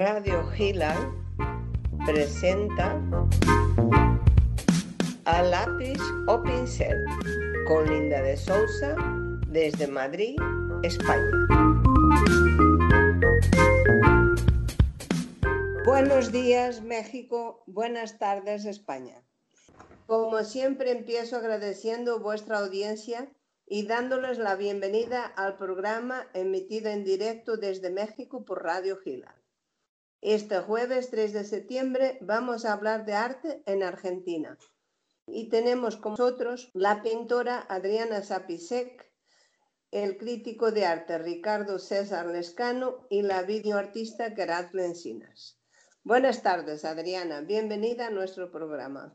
Radio Gila presenta a lápiz o pincel con Linda de Sousa desde Madrid, España. Buenos días México, buenas tardes España. Como siempre empiezo agradeciendo vuestra audiencia y dándoles la bienvenida al programa emitido en directo desde México por Radio Gila. Este jueves 3 de septiembre vamos a hablar de arte en Argentina y tenemos con nosotros la pintora Adriana Zapisek, el crítico de arte Ricardo César Lescano y la videoartista Gerat Encinas. Buenas tardes, Adriana. Bienvenida a nuestro programa.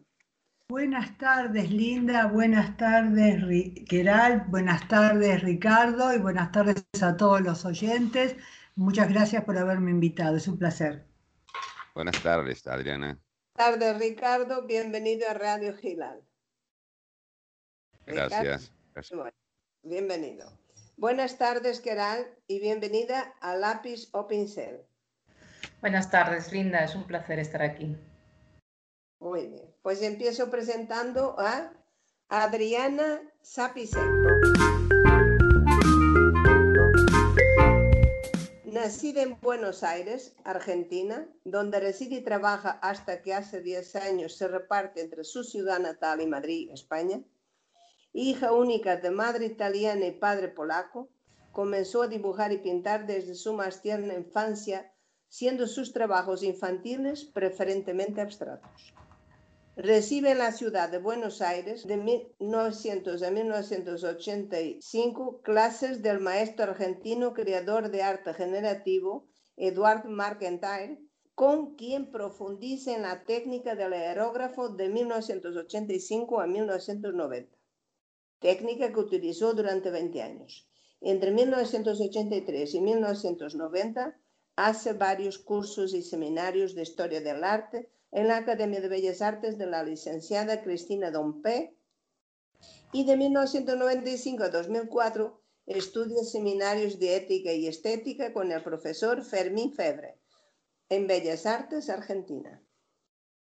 Buenas tardes, Linda. Buenas tardes, Gerald. Buenas tardes, Ricardo. Y buenas tardes a todos los oyentes. Muchas gracias por haberme invitado. Es un placer. Buenas tardes, Adriana. Buenas tardes, Ricardo. Bienvenido a Radio Gilal. Gracias. bienvenido. Buenas tardes, Gerald, y bienvenida a Lápiz o Pincel. Buenas tardes, Linda. Es un placer estar aquí. Muy bien. Pues empiezo presentando a Adriana Zapisek. Nacida en Buenos Aires, Argentina, donde reside y trabaja hasta que hace 10 años se reparte entre su ciudad natal y Madrid, España, hija única de madre italiana y padre polaco, comenzó a dibujar y pintar desde su más tierna infancia, siendo sus trabajos infantiles preferentemente abstractos. Recibe la ciudad de Buenos Aires de 1900 a 1985 clases del maestro argentino creador de arte generativo Eduard McIntyre, con quien profundiza en la técnica del aerógrafo de 1985 a 1990, técnica que utilizó durante 20 años. Entre 1983 y 1990 hace varios cursos y seminarios de historia del arte en la Academia de Bellas Artes de la licenciada Cristina Dompe y de 1995 a 2004 estudia seminarios de ética y estética con el profesor Fermín Febre en Bellas Artes, Argentina.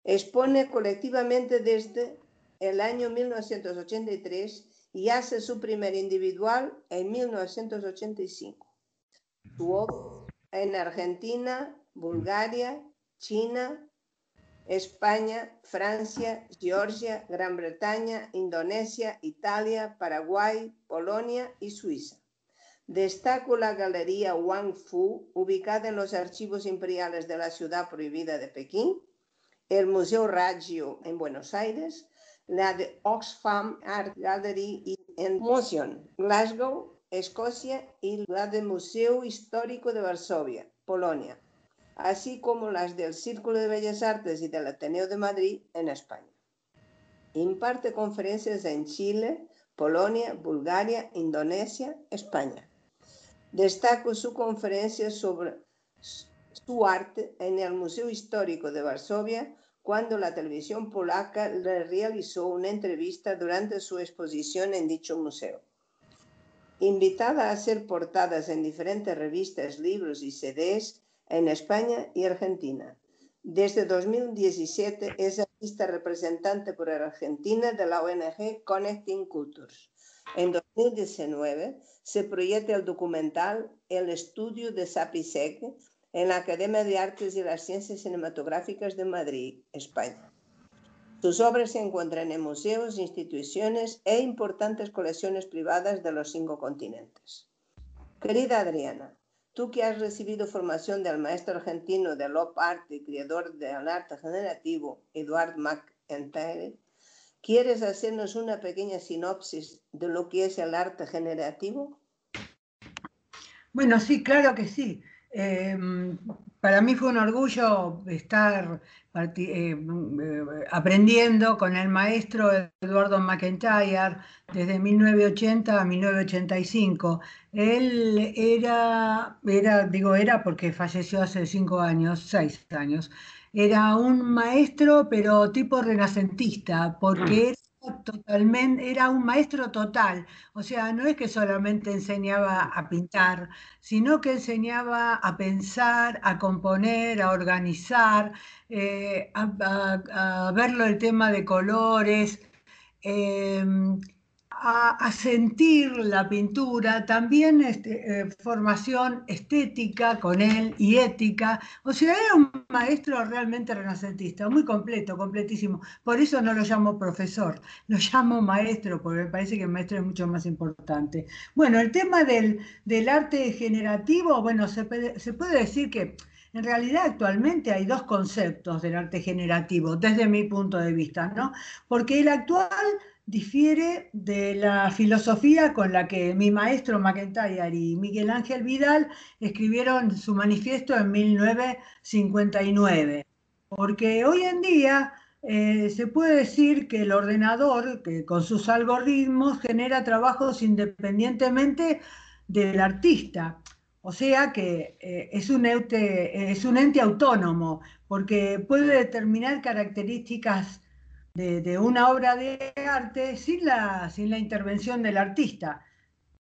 Expone colectivamente desde el año 1983 y hace su primer individual en 1985. Su obra en Argentina, Bulgaria, China, España, Francia, Georgia, Gran Bretaña, Indonesia, Italia, Paraguay, Polonia y Suiza. Destaco la Galería Wang Fu, ubicada en los archivos imperiales de la ciudad prohibida de Pekín, el Museo Raggio en Buenos Aires, la de Oxfam Art Gallery en Motion, Glasgow, Escocia, y la del Museo Histórico de Varsovia, Polonia así como las del Círculo de Bellas Artes y del Ateneo de Madrid en España. Imparte conferencias en Chile, Polonia, Bulgaria, Indonesia, España. Destaco su conferencia sobre su arte en el Museo Histórico de Varsovia cuando la televisión polaca le realizó una entrevista durante su exposición en dicho museo. Invitada a hacer portadas en diferentes revistas, libros y CDs, en España y Argentina. Desde 2017 es artista representante por Argentina de la ONG Connecting Cultures. En 2019 se proyecta el documental El estudio de Sapisec en la Academia de Artes y las Ciencias Cinematográficas de Madrid, España. Sus obras se encuentran en museos, instituciones e importantes colecciones privadas de los cinco continentes. Querida Adriana, Tú que has recibido formación del maestro argentino de Lop Art y creador del arte generativo, Eduard McIntyre, ¿quieres hacernos una pequeña sinopsis de lo que es el arte generativo? Bueno, sí, claro que sí. Em, para mí fue un orgullo estar eh, aprendiendo con el maestro Eduardo McIntyre desde 1980 a 1985. Él era, era, digo era porque falleció hace cinco años, seis años, era un maestro pero tipo renacentista, porque mm. Totalmente, era un maestro total. O sea, no es que solamente enseñaba a pintar, sino que enseñaba a pensar, a componer, a organizar, eh, a, verlo el tema de colores. Em, a, sentir la pintura, también este, eh, formación estética con él y ética. O sea, era un maestro realmente renacentista, muy completo, completísimo. Por eso no lo llamo profesor, lo llamo maestro, porque me parece que el maestro es mucho más importante. Bueno, el tema del, arte generativo, bueno, se puede, se puede decir que... En realidad actualmente hay dos conceptos del arte generativo desde mi punto de vista, ¿no? Porque el actual difiere de la filosofía con la que mi maestro McIntyre y Miguel Ángel Vidal escribieron su manifiesto en 1959. Porque hoy en día eh, se puede decir que el ordenador, que con sus algoritmos, genera trabajos independientemente del artista. O sea que eh, es, un es un ente autónomo, porque puede determinar características de, una obra de arte sin la, sin la intervención del artista.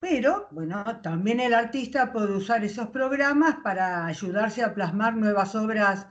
Pero, bueno, también el artista puede usar esos programas para ayudarse a plasmar nuevas obras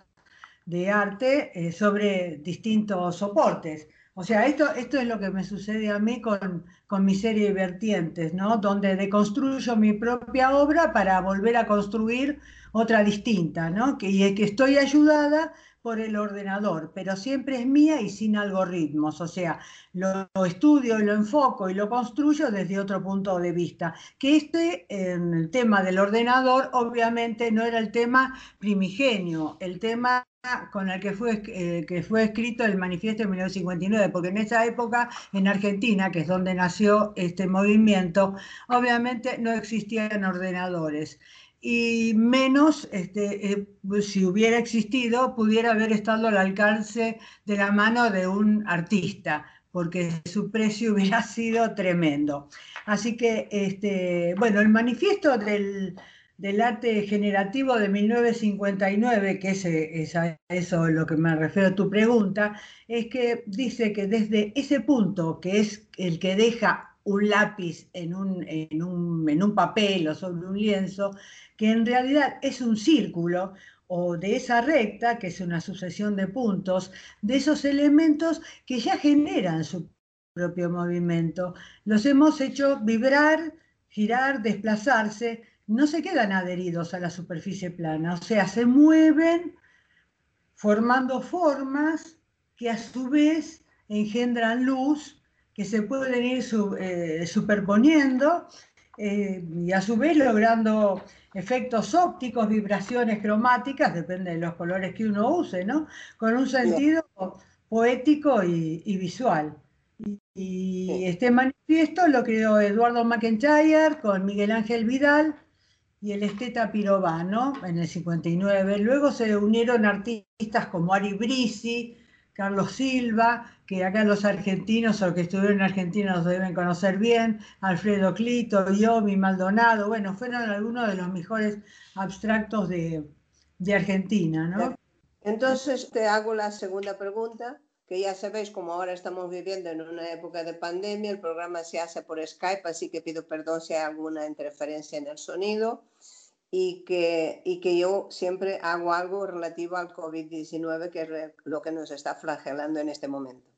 de arte eh, sobre distintos soportes. O sea, esto, esto es lo que me sucede a mí con, con mi serie de vertientes, ¿no? Donde deconstruyo mi propia obra para volver a construir otra distinta, ¿no? Que, y que estoy ayudada por el ordenador, pero siempre es mía y sin algoritmos, o sea, lo, estudio y lo enfoco y lo construyo desde otro punto de vista. Que este, el tema del ordenador, obviamente no era el tema primigenio, el tema con el que fue, eh, que fue escrito el manifiesto de 1959, porque en esa época en Argentina, que es donde nació este movimiento, obviamente no existían ordenadores y menos, este, eh, si hubiera existido, pudiera haber estado al alcance de la mano de un artista, porque su precio hubiera sido tremendo. Así que, este, bueno, el manifiesto del, arte generativo de 1959, que es, es, a eso lo que me refiero a tu pregunta, es que dice que desde ese punto, que es el que deja un lápiz en un, en un, en un papel o sobre un lienzo, que en realidad es un círculo o de esa recta, que es una sucesión de puntos, de esos elementos que ya generan su propio movimiento. Los hemos hecho vibrar, girar, desplazarse, no se quedan adheridos a la superficie plana, o sea, se mueven formando formas que a su vez engendran luz, que se pueden ir eh, superponiendo eh, y a su vez logrando efectos ópticos, vibraciones cromáticas, depende de los colores que uno use, ¿no? Con un sentido poético y, visual. Y, este manifiesto lo creó Eduardo McIntyre con Miguel Ángel Vidal y el esteta Pirovano en el 59. Luego se unieron artistas como Ari Brisi, Carlos Silva, que acá los argentinos o que estuvieron en Argentina los deben conocer bien, Alfredo Clito, Yomi, Maldonado, bueno, fueron algunos de los mejores abstractos de, Argentina, ¿no? Entonces te hago la segunda pregunta, que ya sabéis, como ahora estamos viviendo en una época de pandemia, el programa se hace por Skype, así que pido perdón si hay alguna interferencia en el sonido y que, y que yo siempre hago algo relativo al COVID-19, que es lo que nos está flagelando en este momento.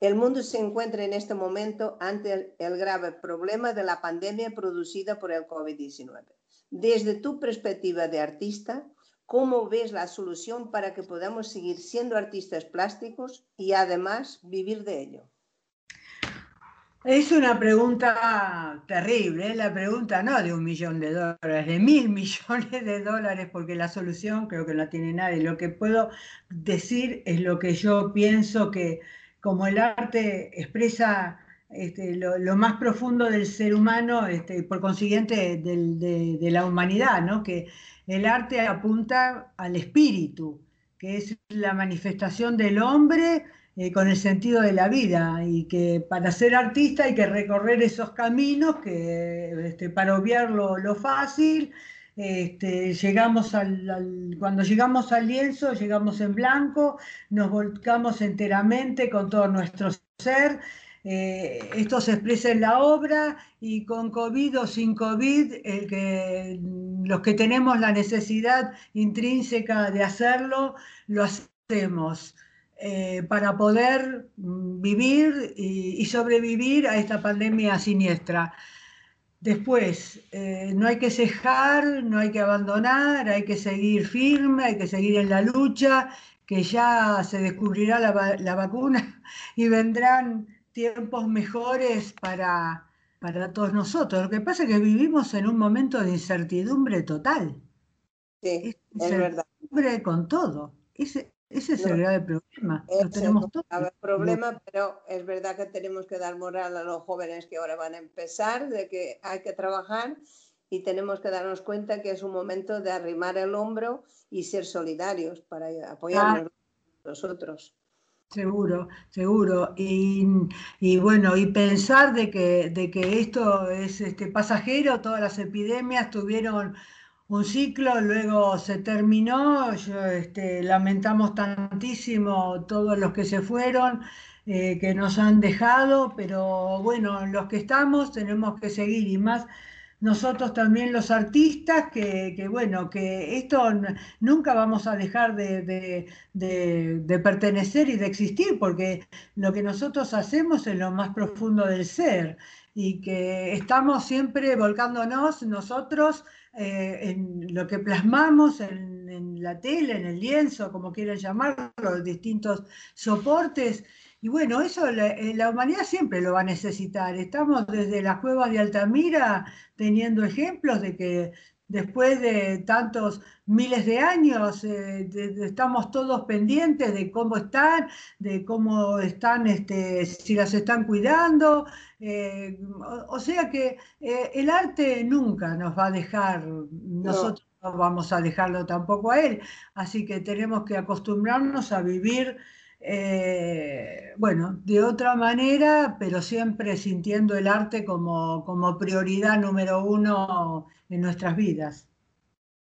El mundo se encuentra en este momento ante el, grave problema de la pandemia producida por el COVID-19. Desde tu perspectiva de artista, ¿cómo ves la solución para que podamos seguir siendo artistas plásticos y además vivir de ello? Es una pregunta terrible, ¿eh? la pregunta no de un millón de dólares, de mil millones de dólares, porque la solución creo que no tiene nadie. Lo que puedo decir es lo que yo pienso que como el arte expresa este, lo, más profundo del ser humano, este, por consiguiente de, de, la humanidad, ¿no? que el arte apunta al espíritu, que es la manifestación del hombre eh, con el sentido de la vida y que para ser artista hay que recorrer esos caminos que este, para obviar lo, fácil, este, llegamos al, cuando llegamos al lienzo, llegamos en blanco, nos volcamos enteramente con todo nuestro ser, eh, esto se expresa en la obra y con COVID o sin COVID, los que tenemos la necesidad intrínseca de hacerlo, lo hacemos. Eh, para poder mm, vivir y, sobrevivir a esta pandemia siniestra. Después, eh, no hay que cejar, no hay que abandonar, hay que seguir firme, hay que seguir en la lucha, que ya se descubrirá la, vacuna y vendrán tiempos mejores para, para todos nosotros. Lo que pasa es que vivimos en un momento de incertidumbre total. Sí, es, verdad. con todo. Ese es el grave problema. Lo tenemos todo. El problema, pero es verdad que tenemos que dar moral a los jóvenes que ahora van a empezar, de que hay que trabajar y tenemos que darnos cuenta que es un momento de arrimar el hombro y ser solidarios para apoyarnos a nosotros. Seguro, seguro. Y, y, bueno, y pensar de que, de que esto es este, pasajero, todas las epidemias tuvieron un ciclo, luego se terminó, este, lamentamos tantísimo todos los que se fueron, eh, que nos han dejado, pero bueno, los que estamos tenemos que seguir y más nosotros también los artistas, que, bueno, que esto nunca vamos a dejar de, de, pertenecer y de existir, porque lo que nosotros hacemos es lo más profundo del ser y que estamos siempre volcándonos nosotros eh, en lo que plasmamos en, la tele, en el lienzo, como quieran llamarlo, distintos soportes. Y bueno, eso la, eh, la, humanidad siempre lo va a necesitar. Estamos desde las cuevas de Altamira teniendo ejemplos de que después de tantos miles de años, eh, estamos todos pendientes de cómo están, de cómo están, este, si las están cuidando. Eh, o, sea que eh, el arte nunca nos va a dejar, nosotros no. vamos a dejarlo tampoco a él, así que tenemos que acostumbrarnos a vivir. Bueno, de otra manera, pero siempre sintiendo el arte como, como prioridad número uno en nuestras vidas.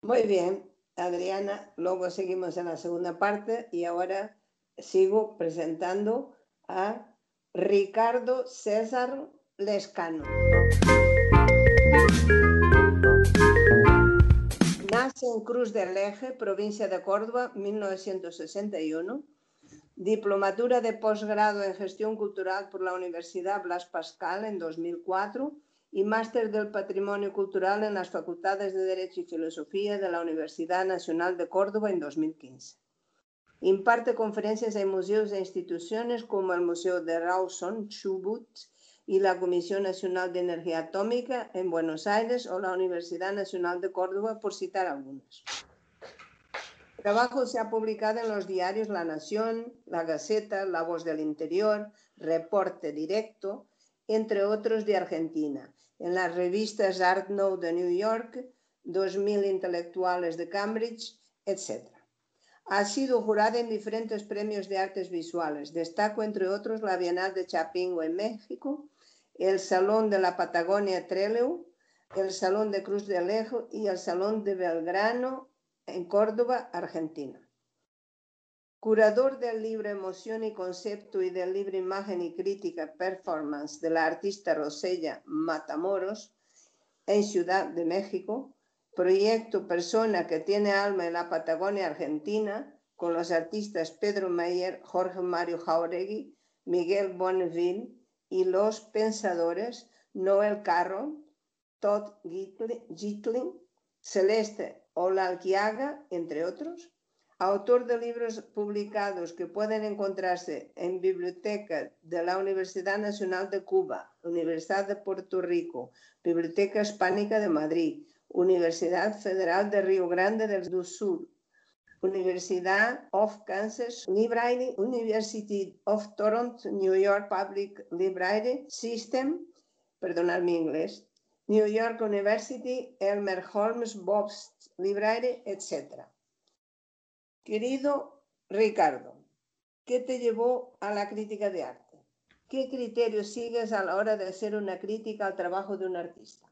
Muy bien, Adriana. Luego seguimos en la segunda parte y ahora sigo presentando a Ricardo César Lescano. Nace en Cruz del Eje, provincia de Córdoba, 1961. Diplomatura de posgrado en Gestión Cultural por la Universidad Blas Pascal en 2004 y máster del Patrimonio Cultural en las Facultades de Derecho y Filosofía de la Universidad Nacional de Córdoba en 2015. Imparte conferencias en museos e instituciones como el Museo de Rawson, Chubut, y la Comisión Nacional de Energía Atómica en Buenos Aires o la Universidad Nacional de Córdoba, por citar algunos. Trabajo se ha publicado en los diarios La Nación, La Gaceta, La Voz del Interior, Reporte Directo, entre otros de Argentina, en las revistas Art Now de New York, 2000 Intelectuales de Cambridge, etc. Ha sido jurada en diferentes premios de artes visuales. Destaco, entre otros, la Bienal de Chapingo en México, el Salón de la Patagonia Trelew, el Salón de Cruz de Alejo y el Salón de Belgrano en Córdoba, Argentina. Curador del libro Emoción y Concepto y del libro Imagen y Crítica Performance de la artista Rosella Matamoros en Ciudad de México, proyecto Persona que tiene alma en la Patagonia Argentina con los artistas Pedro Mayer, Jorge Mario Jauregui, Miguel Bonneville y los pensadores Noel Carroll, Todd Gitling, Celeste Olalquiaga, entre otros autor de libros publicados que pueden encontrarse en Biblioteca de la Universidad Nacional de Cuba, Universidad de Puerto Rico, Biblioteca Hispánica de Madrid, Universidad Federal de Río Grande del Sur, Universidad of Kansas Library, University of Toronto, New York Public Library System, perdonad mi inglés, New York University, Elmer Holmes Bob's Library, etc. Querido Ricardo, ¿qué te llevó a la crítica de arte? ¿Qué criterios sigues a la hora de hacer una crítica al trabajo de un artista?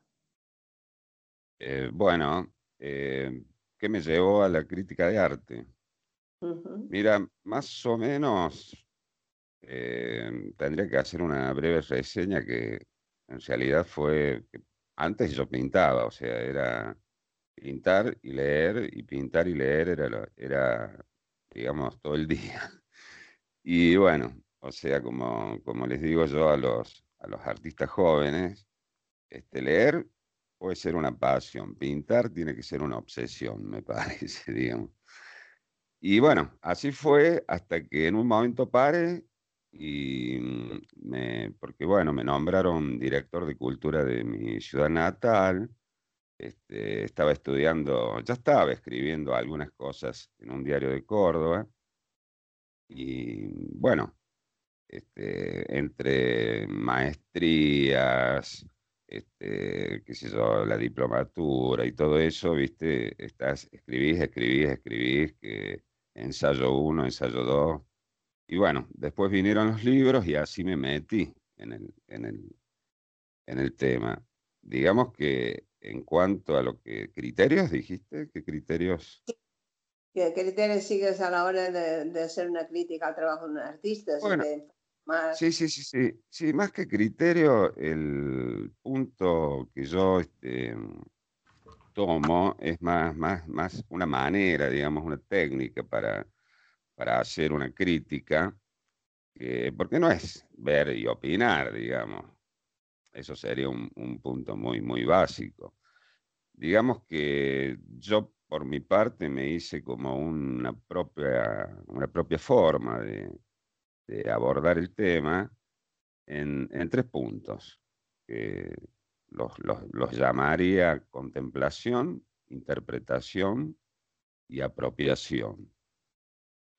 Eh, bueno, eh, ¿qué me llevó a la crítica de arte? Mira, más o menos eh, tendría que hacer una breve reseña que en realidad fue, antes yo pintaba, o sea, era pintar y leer, y pintar y leer era, era digamos, todo el día. Y bueno, o sea, como, como les digo yo a los, a los artistas jóvenes, este, leer puede ser una pasión, pintar tiene que ser una obsesión, me parece, digamos. Y bueno, así fue hasta que en un momento pare y me, porque bueno, me nombraron director de cultura de mi ciudad natal, este, estaba estudiando, ya estaba escribiendo algunas cosas en un diario de Córdoba y bueno, este, entre maestrías, este, qué sé yo, la diplomatura y todo eso, viste, estás, escribís, escribís, escribís, que ensayo uno, ensayo dos, y bueno, después vinieron los libros y así me metí en el, en el, en el tema. Digamos que en cuanto a lo que criterios dijiste, ¿qué criterios? ¿Qué criterios sigues a la hora de, hacer una crítica al trabajo de un artista? Sí, sí, sí, sí, sí, más que criterio, el punto que yo este, tomo es más, más, más una manera, digamos, una técnica para para hacer una crítica, porque no es ver y opinar, digamos. Eso sería un, punto muy, muy básico. Digamos que yo, por mi parte, me hice como una propia, una propia forma de, abordar el tema en, tres puntos, que los, los llamaría contemplación, interpretación y apropiación.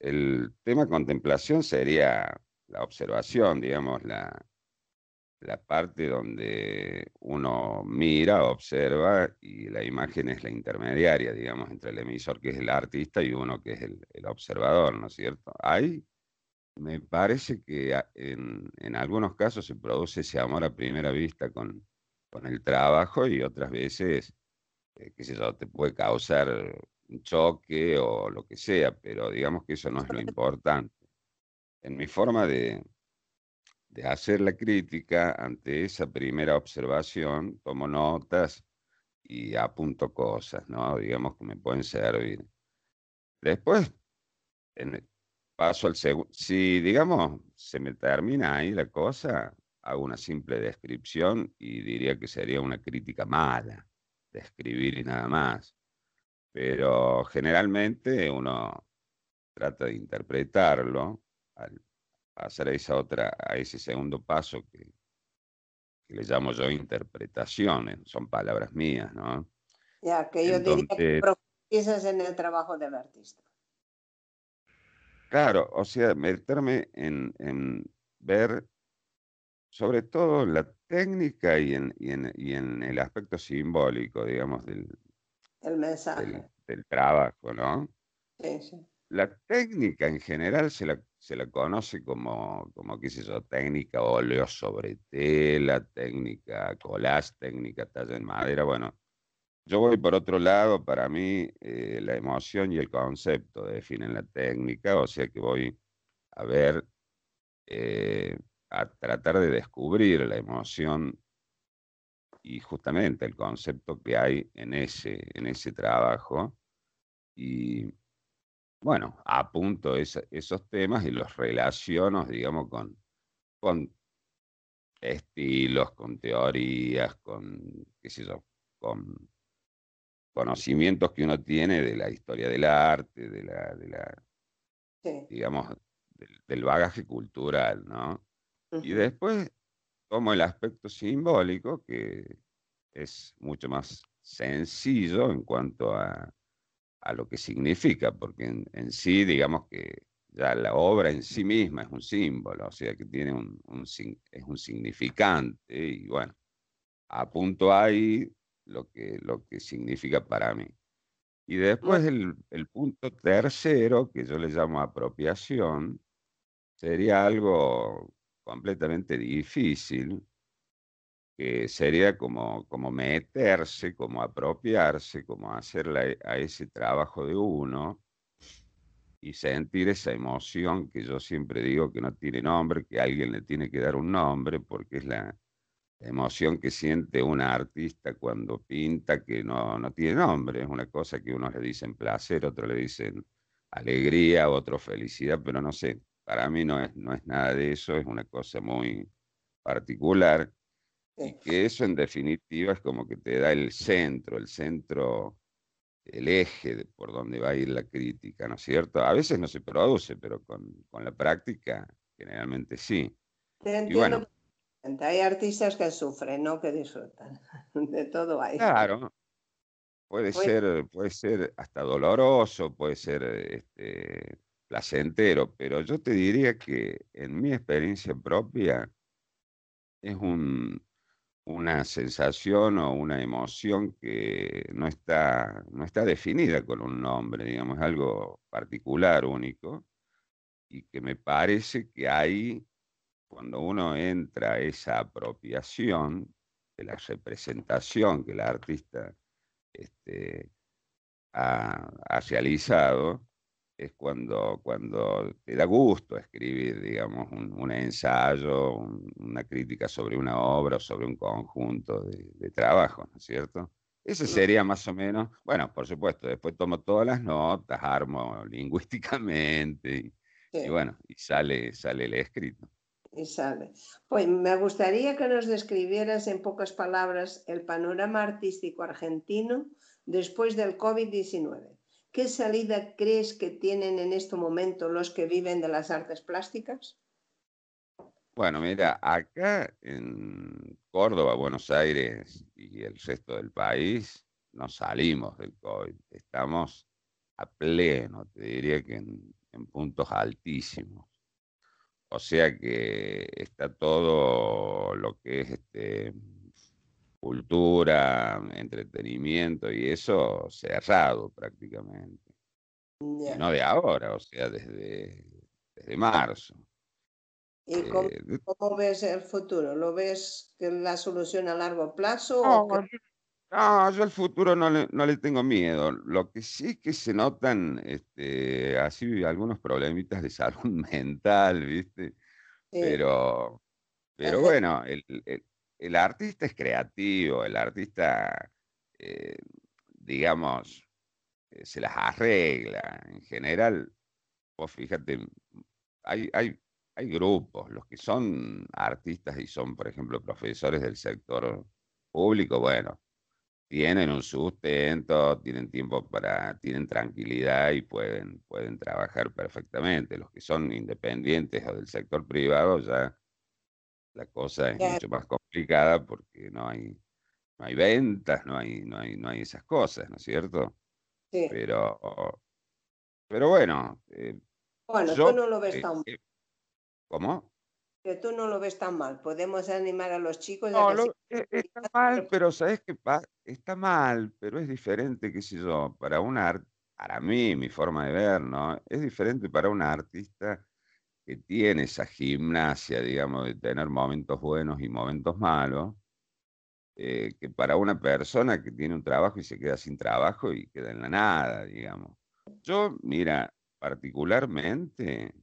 El tema contemplación sería la observación, digamos, la, la parte donde uno mira, observa y la imagen es la intermediaria, digamos, entre el emisor que es el artista y uno que es el, observador, ¿no es cierto? Ahí me parece que en, en, algunos casos se produce ese amor a primera vista con, con el trabajo y otras veces, eh, qué sé yo, te puede causar un choque o lo que sea, pero digamos que eso no es lo importante. En mi forma de, de hacer la crítica ante esa primera observación, tomo notas y apunto cosas, ¿no? Digamos que me pueden servir. Después, en paso al segundo, si digamos se me termina ahí la cosa, hago una simple descripción y diría que sería una crítica mala, describir y nada más pero generalmente uno trata de interpretarlo al a esa otra, a ese segundo paso que, le llamo yo interpretaciones, son palabras mías, ¿no? Ya, que yo diría que profundizas en el trabajo del artista. Claro, o sea, meterme en, en ver sobre todo la técnica y en, y en, y en el aspecto simbólico, digamos, del, el mensaje. Del, trabajo, ¿no? Sí, sí. La técnica en general se la, se la conoce como, como, qué sé yo, técnica óleo sobre tela, técnica collage, técnica talla en madera. Bueno, yo voy por otro lado, para mí eh, la emoción y el concepto definen la técnica, o sea que voy a ver, eh, a tratar de descubrir la emoción y justamente el concepto que hay en ese, en ese trabajo. Y bueno, apunto esos temas y los relaciono, digamos, con, con estilos, con teorías, con, qué sé yo, con conocimientos que uno tiene de la historia del arte, de la, de la digamos, del, bagaje cultural, ¿no? Y después como el aspecto simbólico, que es mucho más sencillo en cuanto a, lo que significa, porque en, sí, digamos que ya la obra en sí misma es un símbolo, o sea que tiene un, es un significante, y bueno, apunto ahí lo que, lo que significa para mí. Y después el, el punto tercero, que yo le llamo apropiación, sería algo completamente difícil, que sería como, como meterse, como apropiarse, como hacerle a ese trabajo de uno y sentir esa emoción que yo siempre digo que no tiene nombre, que alguien le tiene que dar un nombre, porque es la emoción que siente un artista cuando pinta que no, no tiene nombre. Es una cosa que unos le dicen placer, otros le dicen alegría, otro felicidad, pero no sé, para mí no es, no es nada de eso, es una cosa muy particular y que eso en definitiva es como que te da el centro, el centro el eje por donde va a ir la crítica, ¿no es cierto? A veces no se produce, pero con, la práctica generalmente sí. y bueno, hay artistas que sufren, no que disfrutan. De todo hay. Claro. Puede pues ser, puede ser hasta doloroso, puede ser este, placentero, pero yo te diría que en mi experiencia propia es un, una sensación o una emoción que no está, no está definida con un nombre, digamos, algo particular, único, y que me parece que hay, cuando uno entra a esa apropiación de la representación que el artista este, ha, ha realizado, es cuando, cuando te da gusto escribir, digamos, un, ensayo, una crítica sobre una obra o sobre un conjunto de, de trabajo, ¿no es cierto? Ese sería más o menos, bueno, por supuesto, después tomo todas las notas, armo lingüísticamente y, bueno, y sale, sale el escrito. Y sale. Pues me gustaría que nos describieras en pocas palabras el panorama artístico argentino después del COVID-19. ¿Qué salida crees que tienen en este momento los que viven de las artes plásticas? Bueno, mira, acá en Córdoba, Buenos Aires y el resto del país, no salimos del COVID. Estamos a pleno, te diría que en, en puntos altísimos. O sea que está todo lo que es este, cultura, entretenimiento y eso cerrado prácticamente. Y no de ahora, o sea, desde, desde marzo. ¿Y cómo, eh, ves el futuro? ¿Lo ves que la solución a largo plazo? No, yo al futuro no le, no le, tengo miedo. Lo que sí es que se notan este, así algunos problemitas de salud mental, ¿viste? Pero, pero bueno, el, el artista es creativo, el artista, eh, digamos, eh, se las arregla. En general, vos fíjate, hay, hay, hay grupos, los que son artistas y son, por ejemplo, profesores del sector público, bueno, tienen un sustento, tienen tiempo para, tienen tranquilidad y pueden, pueden trabajar perfectamente. Los que son independientes o del sector privado ya la cosa es mucho más complicada porque no hay, no hay ventas, no hay, no, hay, no hay esas cosas, ¿no es cierto? Sí. Pero, pero bueno. Eh, bueno, tú no lo ves eh, tan mal. Eh, ¿Cómo? Que tú no lo ves tan mal. Podemos animar a los chicos. No, está mal, pero ¿sabes qué pasa? Está mal, pero es diferente, qué sé yo, para una, para mí, mi forma de ver, ¿no? Es diferente para un artista que tiene esa gimnasia, digamos, de tener momentos buenos y momentos malos, eh, que para una persona que tiene un trabajo y se queda sin trabajo y queda en la nada, digamos. Yo, mira, particularmente,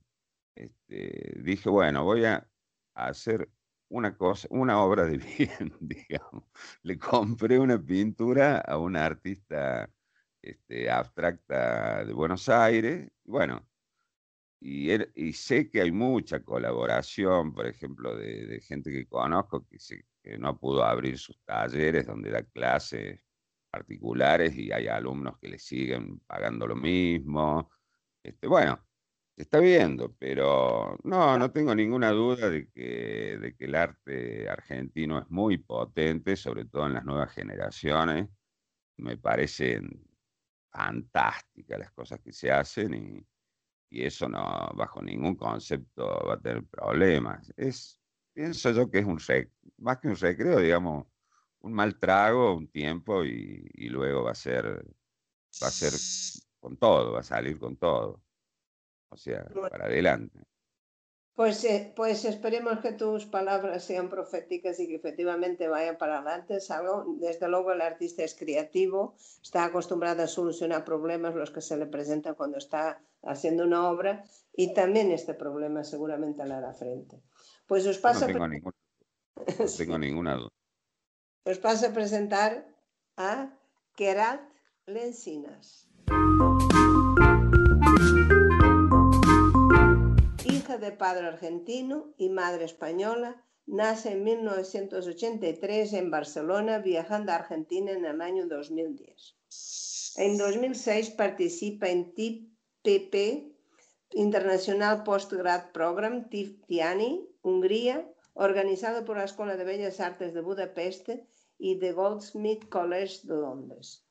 este, dije, bueno, voy a hacer una cosa, una obra de bien, digamos. Le compré una pintura a una artista este, abstracta de Buenos Aires, y bueno, y, sé que hay mucha colaboración, por ejemplo, de, gente que conozco que, que, no pudo abrir sus talleres donde da clases particulares y hay alumnos que le siguen pagando lo mismo. Este, bueno, se está viendo, pero no, no tengo ninguna duda de que, de que el arte argentino es muy potente, sobre todo en las nuevas generaciones. Me parecen fantásticas las cosas que se hacen y, y eso no, bajo ningún concepto va a tener problemas. Es, pienso yo que es un más que un recreo, digamos, un mal trago, un tiempo y, y, luego va a ser, va a ser con todo, va a salir con todo. O sea, para adelante. Pues, eh, pues esperemos que tus palabras sean proféticas y que efectivamente vayan para adelante. desde luego el artista es creativo, está acostumbrado a solucionar problemas los que se le presentan cuando está haciendo una obra y también este problema seguramente le hará frente. Pues os paso no tengo, ninguna duda. Os paso a presentar a Kerat Lencinas. De padre argentino y madre española, nace en 1983 en Barcelona, viajando a Argentina en el año 2010. En 2006 participa en TPP, International Postgrad Program, TIANI, Hungría, organizado por la Escuela de Bellas Artes de Budapest y The Goldsmith College de Londres.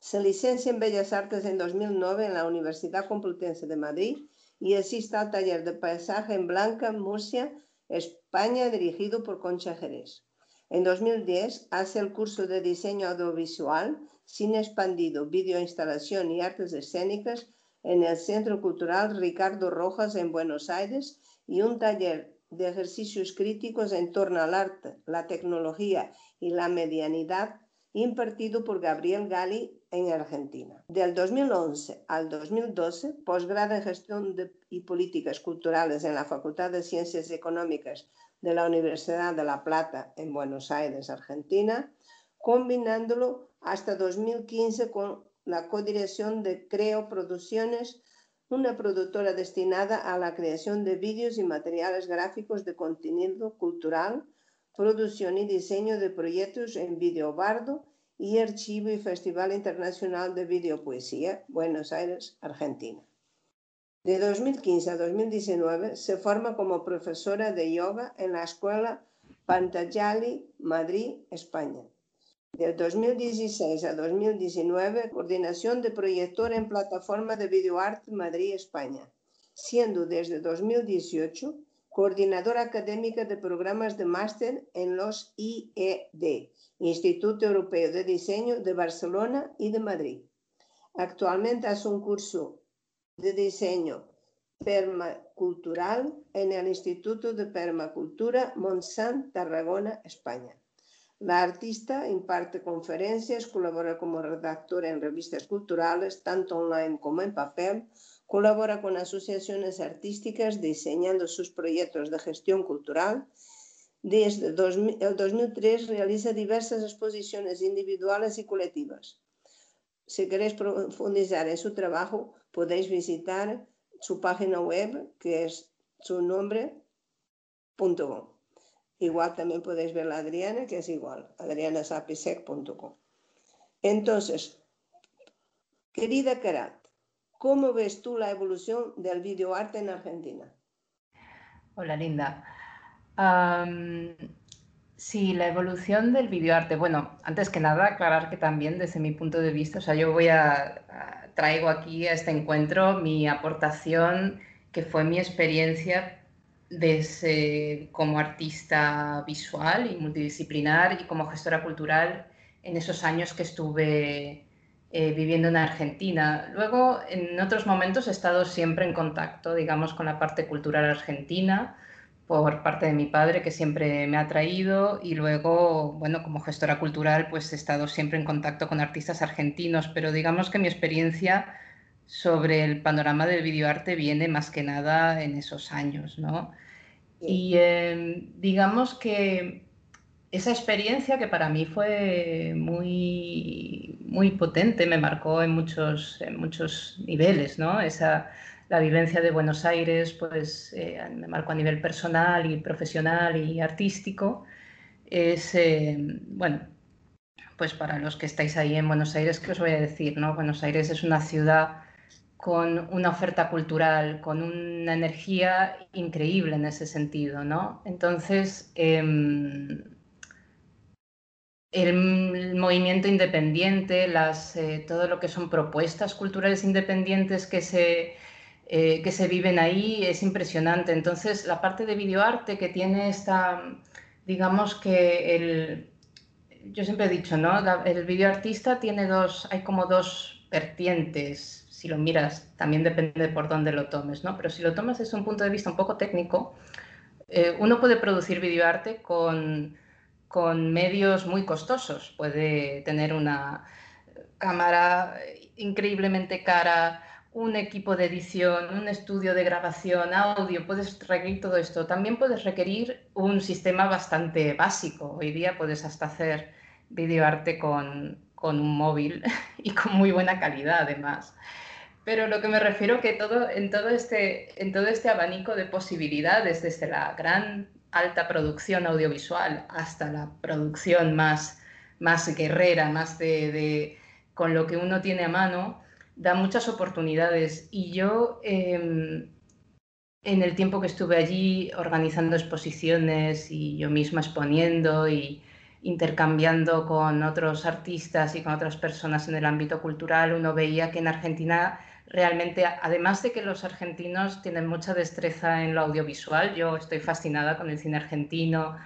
Se licencia en Bellas Artes en 2009 en la Universidad Complutense de Madrid y asiste al taller de paisaje en Blanca, Murcia, España, dirigido por Concha Jerez. En 2010 hace el curso de diseño audiovisual, cine expandido, videoinstalación y artes escénicas en el Centro Cultural Ricardo Rojas en Buenos Aires y un taller de ejercicios críticos en torno al arte, la tecnología y la medianidad impartido por Gabriel Gali en Argentina. Del 2011 al 2012, posgrado en Gestión y Políticas Culturales en la Facultad de Ciencias Económicas de la Universidad de La Plata en Buenos Aires, Argentina, combinándolo hasta 2015 con la codirección de Creo Producciones, una productora destinada a la creación de vídeos y materiales gráficos de contenido cultural, producción y diseño de proyectos en Videobardo y Archivo y Festival Internacional de Videopoesía, Buenos Aires, Argentina. De 2015 a 2019 se forma como profesora de yoga en la Escuela Pantajali, Madrid, España. De 2016 a 2019, coordinación de proyector en plataforma de videoarte Madrid, España, siendo desde 2018 coordinadora académica de programas de máster en los IED, Instituto Europeo de Diseño de Barcelona y de Madrid. Actualmente hace un curso de diseño permacultural en el de Permacultura Montsant, Tarragona, España. La artista imparte conferencias, colabora como redactora en revistas culturales, tanto online como en papel, Colabora con asociaciones artísticas diseñando sus proyectos de gestión cultural. Desde el 2003 realiza diversas exposiciones individuales y colectivas. Si queréis profundizar en su trabajo, podéis visitar su página web, que es su nombre.com. Igual también podéis ver la Adriana, que es igual, adrianasapisec.com. Entonces, querida Karat, ¿Cómo ves tú la evolución del videoarte en Argentina? Hola, Linda. sí, la evolución del videoarte. Bueno, antes que nada, aclarar que también desde mi punto de vista, o sea, yo voy a, traigo aquí a este encuentro mi aportación, que fue mi experiencia desde, como artista visual y multidisciplinar y como gestora cultural en esos años que estuve eh, viviendo en Argentina. Luego, en otros momentos he estado siempre en contacto, digamos, con la parte cultural argentina por parte de mi padre, que siempre me ha traído, y luego, bueno, como gestora cultural, pues he estado siempre en contacto con artistas argentinos, pero digamos que mi experiencia sobre el panorama del videoarte viene más que nada en esos años, ¿no? Y em, digamos que esa experiencia que para mí fue muy, muy potente, me marcó en muchos, en muchos niveles, ¿no? Esa, la vivencia de Buenos Aires, pues eh, me marcó a nivel personal y profesional y artístico. Es, eh, bueno, pues para los que estáis ahí en Buenos Aires, ¿qué os voy a decir? No? Buenos Aires es una ciudad con una oferta cultural, con una energía increíble en ese sentido, ¿no? Entonces, em, el movimiento independiente, las, eh, todo lo que son propuestas culturales independientes que se, eh, que se viven ahí es impresionante. Entonces, la parte de videoarte que tiene esta, digamos que el, yo siempre he dicho, ¿no? el videoartista tiene dos, hay como dos vertientes, si lo miras, también depende por dónde lo tomes, ¿no? Pero si lo tomas desde un punto de vista un poco técnico, eh, uno puede producir videoarte con, con medios muy costosos. Puede tener una cámara increíblemente cara, un equipo de edición, un estudio de grabación, audio, puedes requerir todo esto. También puedes requerir un sistema bastante básico. Hoy día puedes hasta hacer videoarte con, con un móvil y con muy buena calidad además. Pero lo que me refiero que todo, en, todo este, en todo este abanico de posibilidades, desde la gran alta producción audiovisual hasta la producción más, más guerrera, más de, con lo que uno tiene a mano, da muchas oportunidades. Y yo, em, en el tiempo que estuve allí organizando exposiciones y yo misma exponiendo y intercambiando con otros artistas y con otras personas en el ámbito cultural, uno veía que en Argentina realmente, además de que los argentinos tienen mucha destreza en lo audiovisual, yo estoy fascinada con el cine argentino,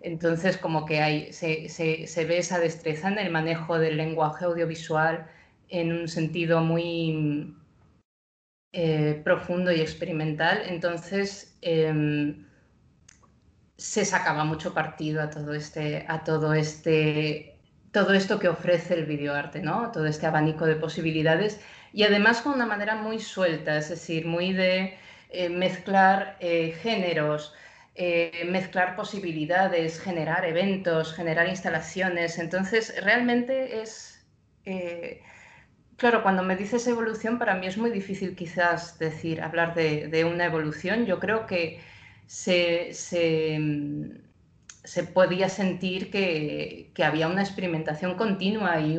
entonces como que hay, se, se ve esa destreza en el manejo del lenguaje audiovisual en un sentido muy eh, profundo y experimental, entonces em, se sacaba mucho partido a todo este, a todo este, todo esto que ofrece el videoarte, ¿no? Todo este abanico de posibilidades y además con una manera muy suelta, es decir, muy de eh, mezclar eh, géneros, mezclar posibilidades, generar eventos, generar instalaciones. Entonces, realmente es Claro, cuando me dices evolución, para mí es muy difícil quizás decir, hablar de, una evolución. Yo creo que se, podía sentir que, había una experimentación continua y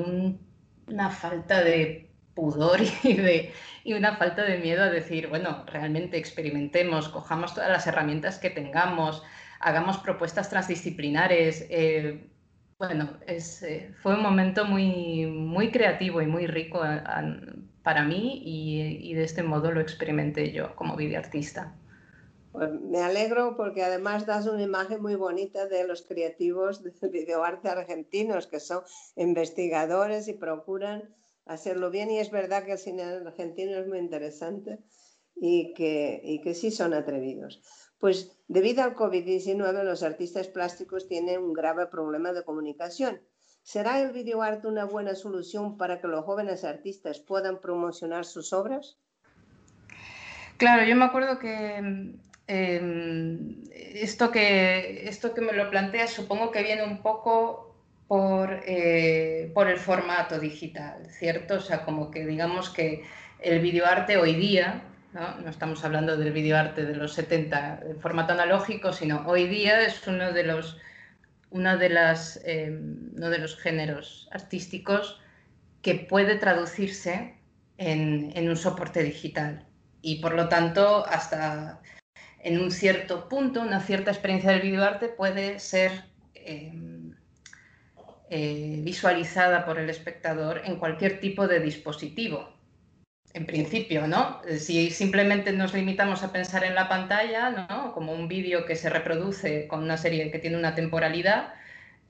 una falta de pudor y, de, una falta de miedo a decir, bueno, realmente experimentemos, cojamos todas las herramientas que tengamos, hagamos propuestas transdisciplinares. Eh, bueno, es, eh, fue un momento muy, muy creativo y muy rico eh, para mí y, de este modo lo experimenté yo como videoartista. Pues me alegro porque además das una imagen muy bonita de los creativos de videoarte argentinos que son investigadores y procuran hacerlo bien y es verdad que el cine argentino es muy interesante y que, y que sí son atrevidos. Pues debido al COVID-19 los artistas plásticos tienen un grave problema de comunicación. ¿Será el videoarte una buena solución para que los jóvenes artistas puedan promocionar sus obras? Claro, yo me acuerdo que em, esto, que esto que me lo planteas supongo que viene un poco por, eh, por el formato digital, ¿cierto? O sea, como que digamos que el videoarte hoy día ¿no? estamos hablando del videoarte de los 70 en formato analógico, sino hoy día es uno de los, una de las, em, uno de los géneros artísticos que puede traducirse en, en, un soporte digital. Y por lo tanto, hasta en un cierto punto, una cierta experiencia del videoarte puede ser em, eh, visualizada por el espectador en cualquier tipo de dispositivo en principio, ¿no? Si simplemente nos limitamos a pensar en la pantalla, ¿no? Como un vídeo que se reproduce con una serie que tiene una temporalidad,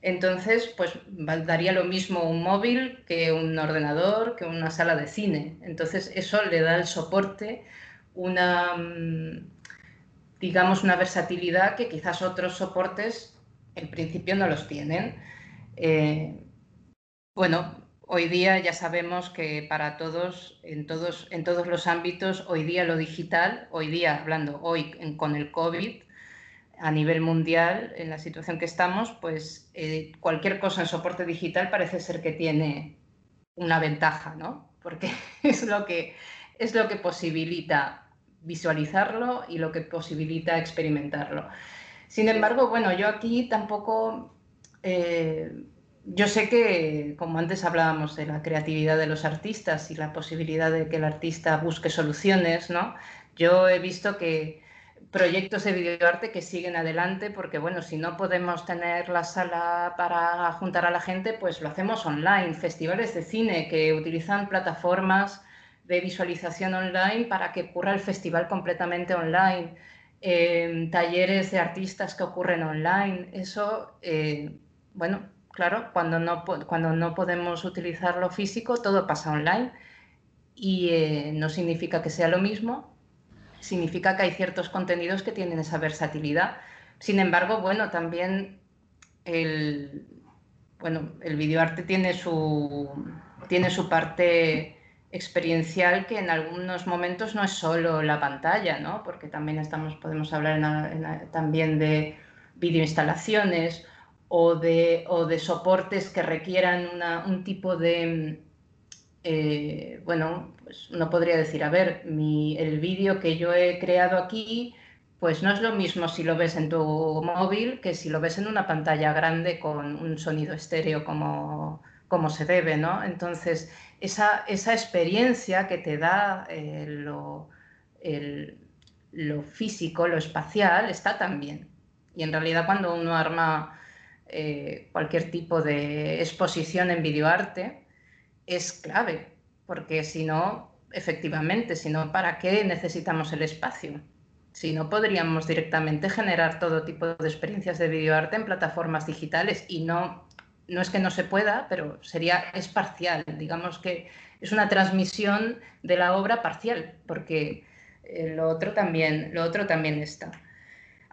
entonces, pues daría lo mismo un móvil que un ordenador, que una sala de cine. Entonces, eso le da al soporte una, mm, digamos, una versatilidad que quizás otros soportes en principio no los tienen. Eh, bueno, Hoy día ya sabemos que para todos en, todos, en todos los ámbitos, hoy día lo digital, hoy día hablando hoy con el COVID, a nivel mundial, en la situación que estamos, pues eh, cualquier cosa en soporte digital parece ser que tiene una ventaja, ¿no? Porque es lo que, es lo que posibilita visualizarlo y lo que posibilita experimentarlo. Sin embargo, bueno, yo aquí tampoco eh, yo sé que, como antes hablábamos de la creatividad de los artistas y la posibilidad de que el artista busque soluciones, ¿no? Yo he visto que proyectos de videoarte que siguen adelante porque, bueno, si no podemos tener la sala para juntar a la gente, pues lo hacemos online. Festivales de cine que utilizan plataformas de visualización online para que ocurra el festival completamente online. Eh, talleres de artistas que ocurren online. Eso, eh, bueno, claro, cuando no, cuando no podemos utilizar lo físico, todo pasa online y eh, no significa que sea lo mismo, significa que hay ciertos contenidos que tienen esa versatilidad. Sin embargo, bueno, también el, bueno, el videoarte tiene su, tiene su parte experiencial que en algunos momentos no es solo la pantalla, ¿no? porque también estamos, podemos hablar también de videoinstalaciones o de, o de soportes que requieran un tipo de, eh, bueno, pues no podría decir, a ver, mi, el vídeo que yo he creado aquí, pues no es lo mismo si lo ves en tu móvil que si lo ves en una pantalla grande con un sonido estéreo como, como se debe, ¿no? Entonces, esa, esa experiencia que te da eh, lo, lo, físico, lo espacial, está también. Y en realidad cuando uno arma eh, cualquier tipo de exposición en videoarte, es clave, porque si no, efectivamente, si no, ¿para qué necesitamos el espacio? Si no, podríamos directamente generar todo tipo de experiencias de videoarte en plataformas digitales y no no es que no se pueda, pero sería, es parcial, digamos que es una transmisión de la obra parcial, porque eh, lo otro también, lo otro también está.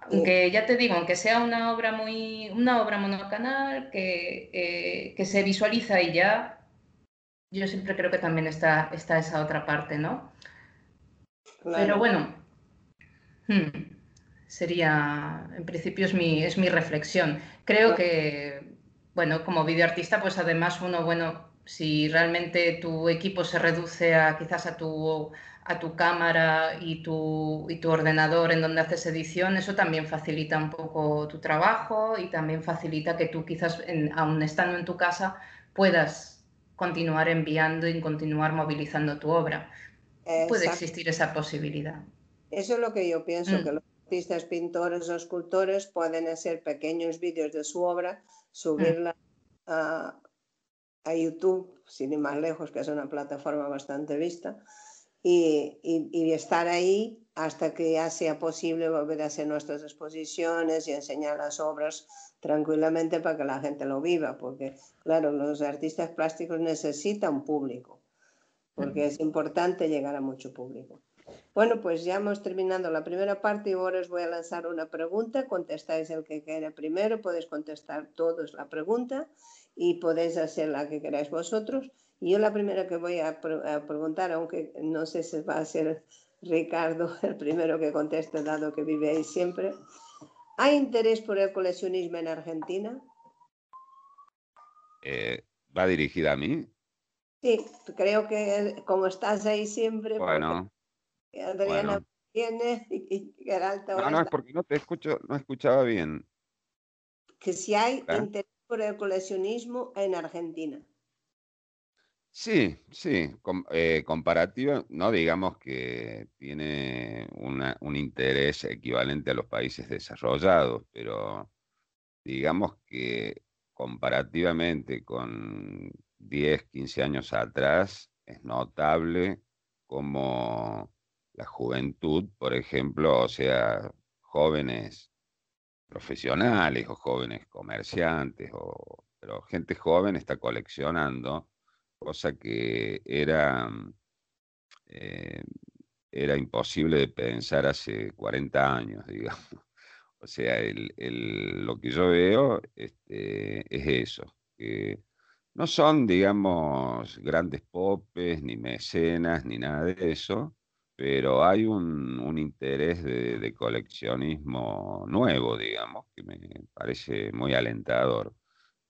Aunque ya te digo, aunque sea una obra muy, una obra monocanal que, eh, que se visualiza y ya, yo siempre creo que también está, está esa otra parte, ¿no? Pero bueno, hmm, sería, en principio es mi, es mi reflexión. Creo que bueno, como videoartista, pues además uno, bueno, si realmente tu equipo se reduce a quizás a tu, a tu cámara y tu, y tu ordenador en donde haces edición, eso también facilita un poco tu trabajo y también facilita que tú quizás, aún estando en tu casa, puedas continuar enviando y continuar movilizando tu obra. Puede existir esa posibilidad. Eso es lo que yo pienso, mm. que los artistas, pintores o escultores pueden hacer pequeños vídeos de su obra subirla a, a, YouTube, sin ir más lejos, que es una plataforma bastante vista, y, estar ahí hasta que ya sea posible volver a hacer nuestras exposiciones y enseñar las obras tranquilamente para que la gente lo viva, porque claro, los artistas plásticos necesitan público, porque es importante llegar a mucho público. Bueno, pues ya hemos terminado la primera parte y ahora os voy a lanzar una pregunta. Contestáis el que quiera primero, podéis contestar todos la pregunta y podéis hacer la que queráis vosotros. Y yo la primera que voy a, preguntar, aunque no sé si va a ser Ricardo el primero que conteste, dado que vive ahí siempre. ¿Hay interés por el coleccionismo en Argentina? Eh, ¿Va dirigida a mí? Sí, creo que como estás ahí siempre. Bueno, Adriana viene y No, no, es porque no te escucho, no escuchaba bien. Que si hay interés por el coleccionismo en Argentina. Sí, sí, eh, comparativa, no digamos que tiene un interés equivalente a los países desarrollados, pero digamos que comparativamente con 10, 15 años atrás, es notable como la juventud, por ejemplo, o sea, jóvenes profesionales o jóvenes comerciantes, o, pero gente joven está coleccionando, cosa que era, eh, era imposible de pensar hace 40 años, digamos. O sea, lo que yo veo este, es eso, que no son, digamos, grandes popes, ni mecenas, ni nada de eso, pero hay un, interés de, coleccionismo nuevo, digamos, que me parece muy alentador.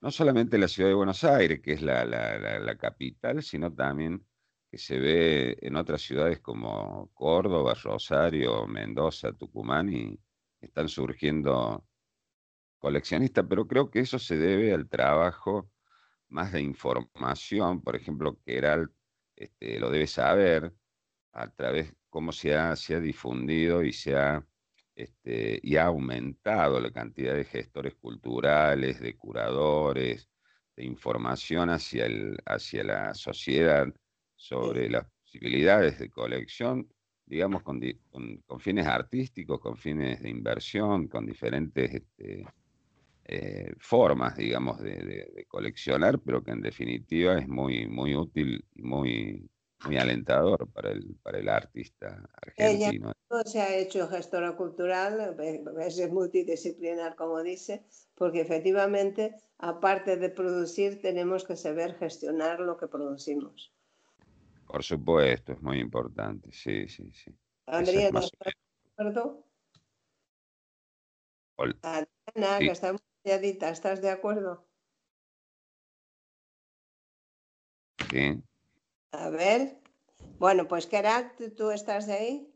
No solamente en la ciudad de Buenos Aires, que es la, capital, sino también que se ve en otras ciudades como Córdoba, Rosario, Mendoza, Tucumán, y están surgiendo coleccionistas, pero creo que eso se debe al trabajo más de información, por ejemplo, que era, este, lo debe saber, a través cómo se ha, se ha difundido y se ha, este, y ha aumentado la cantidad de gestores culturales, de curadores, de información hacia, el, hacia la sociedad sobre las posibilidades de colección, digamos, con, fines artísticos, con fines de inversión, con diferentes este, eh, formas, digamos, de, de, coleccionar, pero que en definitiva es muy, muy útil y muy muy alentador para el, para el artista argentino. Ella se ha hecho gestora cultural, es multidisciplinar, como dice, porque efectivamente, aparte de producir, tenemos que saber gestionar lo que producimos. Por supuesto, es muy importante, sí, sí, sí. Adriana, ¿estás de acuerdo? Adriana, que está muy calladita, ¿estás de acuerdo? Sí. A ver. Bueno, pues Kerat, ¿tú estás ahí?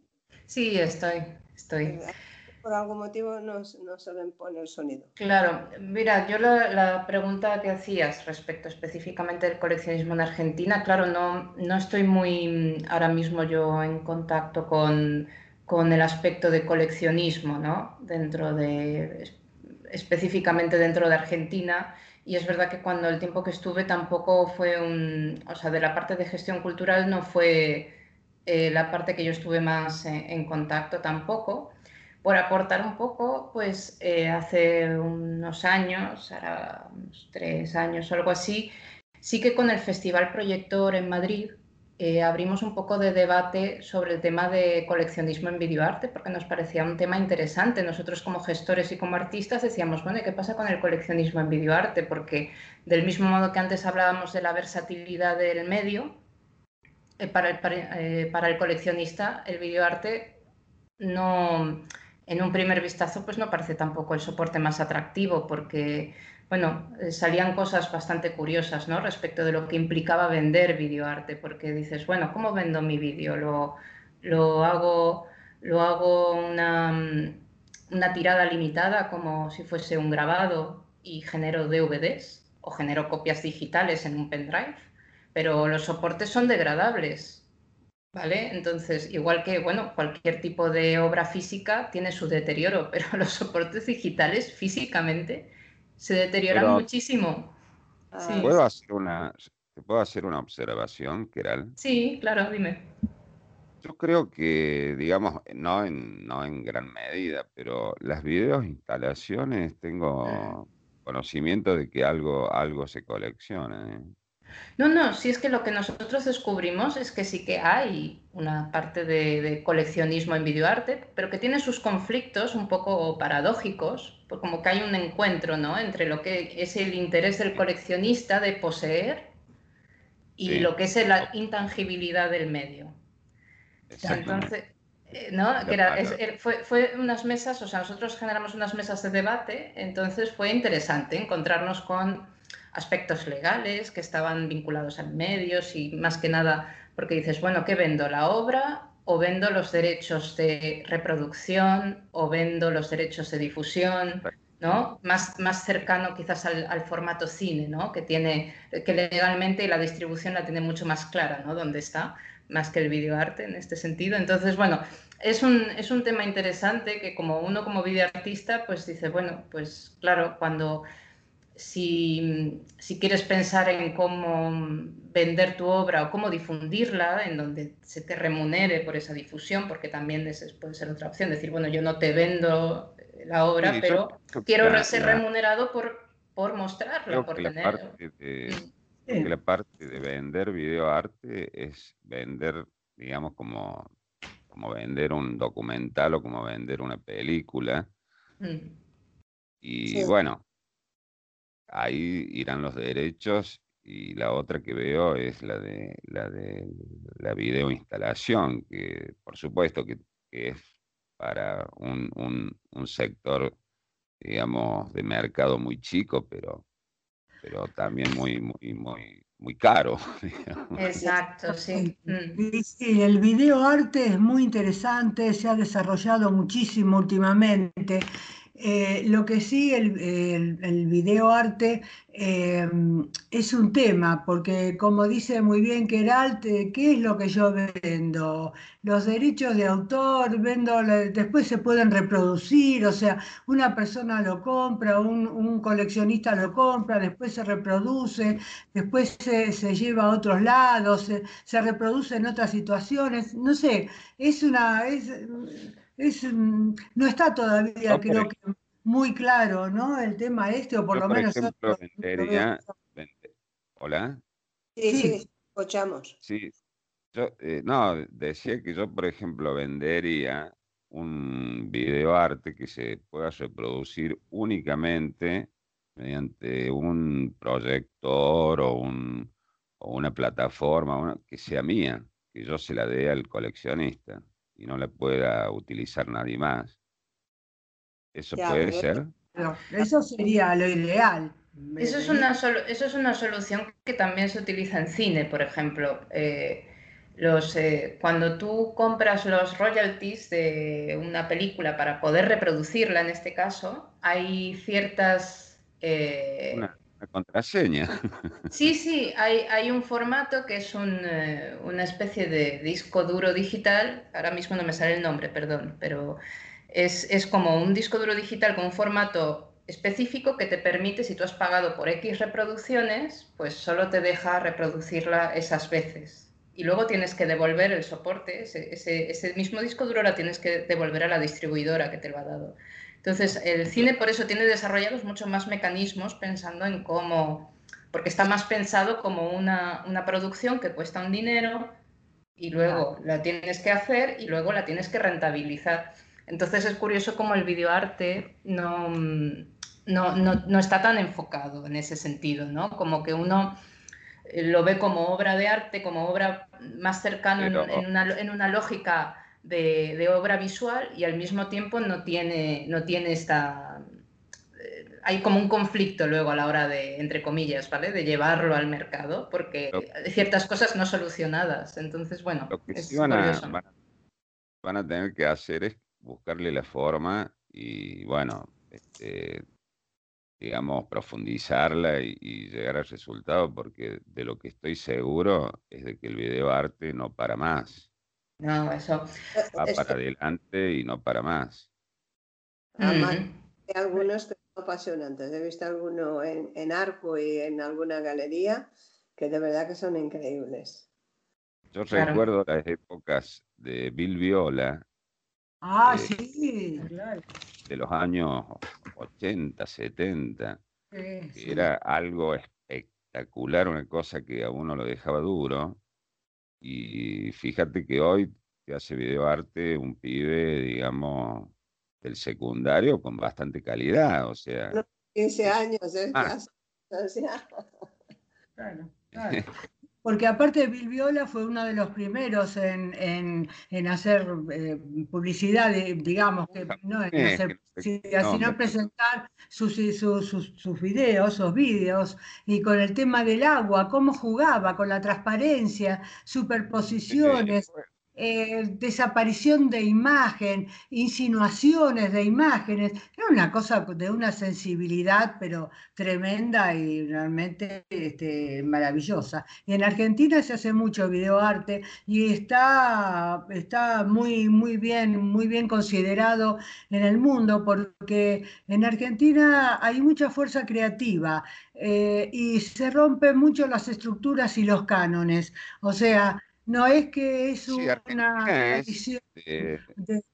Sí, estoy, estoy. Por algún motivo no, se ven pone el sonido. Claro, mira, yo la, pregunta que hacías respecto específicamente del coleccionismo en Argentina, claro, no, no estoy muy ahora mismo yo en contacto con, con el aspecto de coleccionismo, ¿no? Dentro de, específicamente dentro de Argentina y es verdad que cuando el tiempo que estuve tampoco fue un, o sea, de la parte de gestión cultural no fue eh, la parte que yo estuve más en, contacto tampoco. Por aportar un poco, pues eh, hace unos años, ahora unos tres años o algo así, sí que con el Festival Proyector en Madrid eh, abrimos un poco de debate sobre el tema de coleccionismo en videoarte, porque nos parecía un tema interesante. Nosotros como gestores y como artistas decíamos, bueno, ¿qué pasa con el coleccionismo en videoarte? Porque del mismo modo que antes hablábamos de la versatilidad del medio, eh, para, el, eh, para, el, coleccionista el videoarte no, en un primer vistazo, pues no parece tampoco el soporte más atractivo, porque bueno, eh, salían cosas bastante curiosas, ¿no? Respecto de lo que implicaba vender videoarte, porque dices, bueno, ¿cómo vendo mi vídeo? Lo, lo, hago, lo hago una, una tirada limitada como si fuese un grabado y genero DVDs o genero copias digitales en un pendrive, pero los soportes son degradables, ¿vale? Entonces, igual que, bueno, cualquier tipo de obra física tiene su deterioro, pero los soportes digitales físicamente se deterioran muchísimo. Ah. ¿Puedo hacer una, ¿Te puedo hacer una observación, Keral? Sí, claro, dime. Yo creo que, digamos, no en, no en gran medida, pero las videos instalaciones tengo conocimiento de que algo, algo se colecciona. ¿eh? No, no, si es que lo que nosotros descubrimos es que sí que hay una parte de, coleccionismo en videoarte, pero que tiene sus conflictos un poco paradójicos, pues como que hay un encuentro ¿no? entre lo que es el interés del coleccionista de poseer y lo que es la intangibilidad del medio. Entonces, eh, ¿no? Que fue, fue, unas mesas, o sea, nosotros generamos unas mesas de debate, entonces fue interesante encontrarnos con aspectos legales que estaban vinculados a medios y más que nada porque dices, bueno, ¿qué vendo? ¿La obra o vendo los derechos de reproducción o vendo los derechos de difusión? ¿no? Más, más cercano quizás al, formato cine, ¿no? que, tiene, que legalmente la distribución la tiene mucho más clara, ¿no? Dónde está, más que el videoarte en este sentido. Entonces, bueno, es un, es un tema interesante que como uno como videoartista, pues dice, bueno, pues claro, cuando si, quieres pensar en cómo vender tu obra o cómo difundirla, en donde se te remunere por esa difusión, porque también puede ser otra opción, decir, bueno, yo no te vendo la obra, pero quiero ser remunerado por, por mostrarla, por tener... La parte, de, mm. la parte de vender videoarte es vender, digamos, como, como vender un documental o como vender una película. Mm. Y bueno, ahí irán los derechos y la otra que veo es la de la de la videoinstalación, que por supuesto que, es para un, un, sector, digamos, de mercado muy chico, pero, pero también muy, muy, muy, muy caro. Exacto, sí. Mm. Sí, el videoarte es muy interesante, se ha desarrollado muchísimo últimamente. Eh, lo que sí, el, el, videoarte eh, es un tema, porque como dice muy bien Keralt, eh, ¿qué es lo que yo vendo? Los derechos de autor, vendo, después se pueden reproducir, o sea, una persona lo compra, un, coleccionista lo compra, después se reproduce, después se, lleva a otros lados, se, reproduce en otras situaciones, no sé, es una... Es, es, mm, no está todavía, creo que muy claro, ¿no? El tema este, o por lo menos. Ejemplo, vendería, Hola. Sí, sí, escuchamos. Sí, Yo, eh, no, decía que yo, por ejemplo, vendería un videoarte que se pueda reproducir únicamente mediante un proyector o, un, o una plataforma que sea mía, que yo se la dé al coleccionista y no la pueda utilizar nadie más. ¿Eso puede ser? eso sería lo ideal. Eso es, una eso es una solución que también se utiliza en cine, por ejemplo. Eh, los, eh, cuando tú compras los royalties de una película para poder reproducirla, en este caso, hay ciertas... Eh, una, contraseña. Sí, sí, hay, un formato que es un, una especie de disco duro digital, ahora mismo no me sale el nombre, perdón, pero es, es como un disco duro digital con un formato específico que te permite, si tú has pagado por X reproducciones, pues solo te deja reproducirla esas veces. Y luego tienes que devolver el soporte, ese, mismo disco duro la tienes que devolver a la distribuidora que te lo ha dado. Entonces, el cine por eso tiene desarrollados muchos más mecanismos pensando en cómo, porque está más pensado como una, una producción que cuesta un dinero y luego la tienes que hacer y luego la tienes que rentabilizar. Entonces es curioso cómo el videoarte no, no, no, está tan enfocado en ese sentido, ¿no? Como que uno eh, lo ve como obra de arte, como obra más cercana en, una, lógica de, obra visual y al mismo tiempo no tiene, no tiene esta... Eh, hay como un conflicto luego a la hora de, entre comillas, ¿vale? De llevarlo al mercado, porque hay ciertas cosas no solucionadas. Entonces, bueno, lo que van, a, van, a, tener que hacer es buscarle la forma y, bueno, este, digamos, profundizarla y, llegar al resultado, porque de lo que estoy seguro es de que el video arte no para más. No, eso. Va para adelante y no para más. Además, hay algunos que son apasionantes. He visto alguno en, Arco y en alguna galería que de verdad que son increíbles. Yo recuerdo las épocas de Bill Viola. Ah, sí, claro de los años 80, 70, era algo espectacular, una cosa que a uno lo dejaba duro. Y fíjate que hoy te hace videoarte un pibe, digamos, del secundario con bastante calidad, o sea. 15 años, ¿eh? Ah. claro, claro. porque aparte Bill Viola fue uno de los primeros en, hacer eh, publicidad, digamos, que no en hacer publicidad, sino presentar sus, sus, sus, videos, sus vídeos, y con el tema del agua, cómo jugaba, con la transparencia, superposiciones. Eh, desaparición de imagen, insinuaciones de imágenes, era una cosa de una sensibilidad pero tremenda y realmente este, maravillosa. Y en Argentina se hace mucho videoarte y está, está muy, muy, bien, muy bien considerado en el mundo porque en Argentina hay mucha fuerza creativa eh, y se rompen mucho las estructuras y los cánones. O sea, no es que es una tradición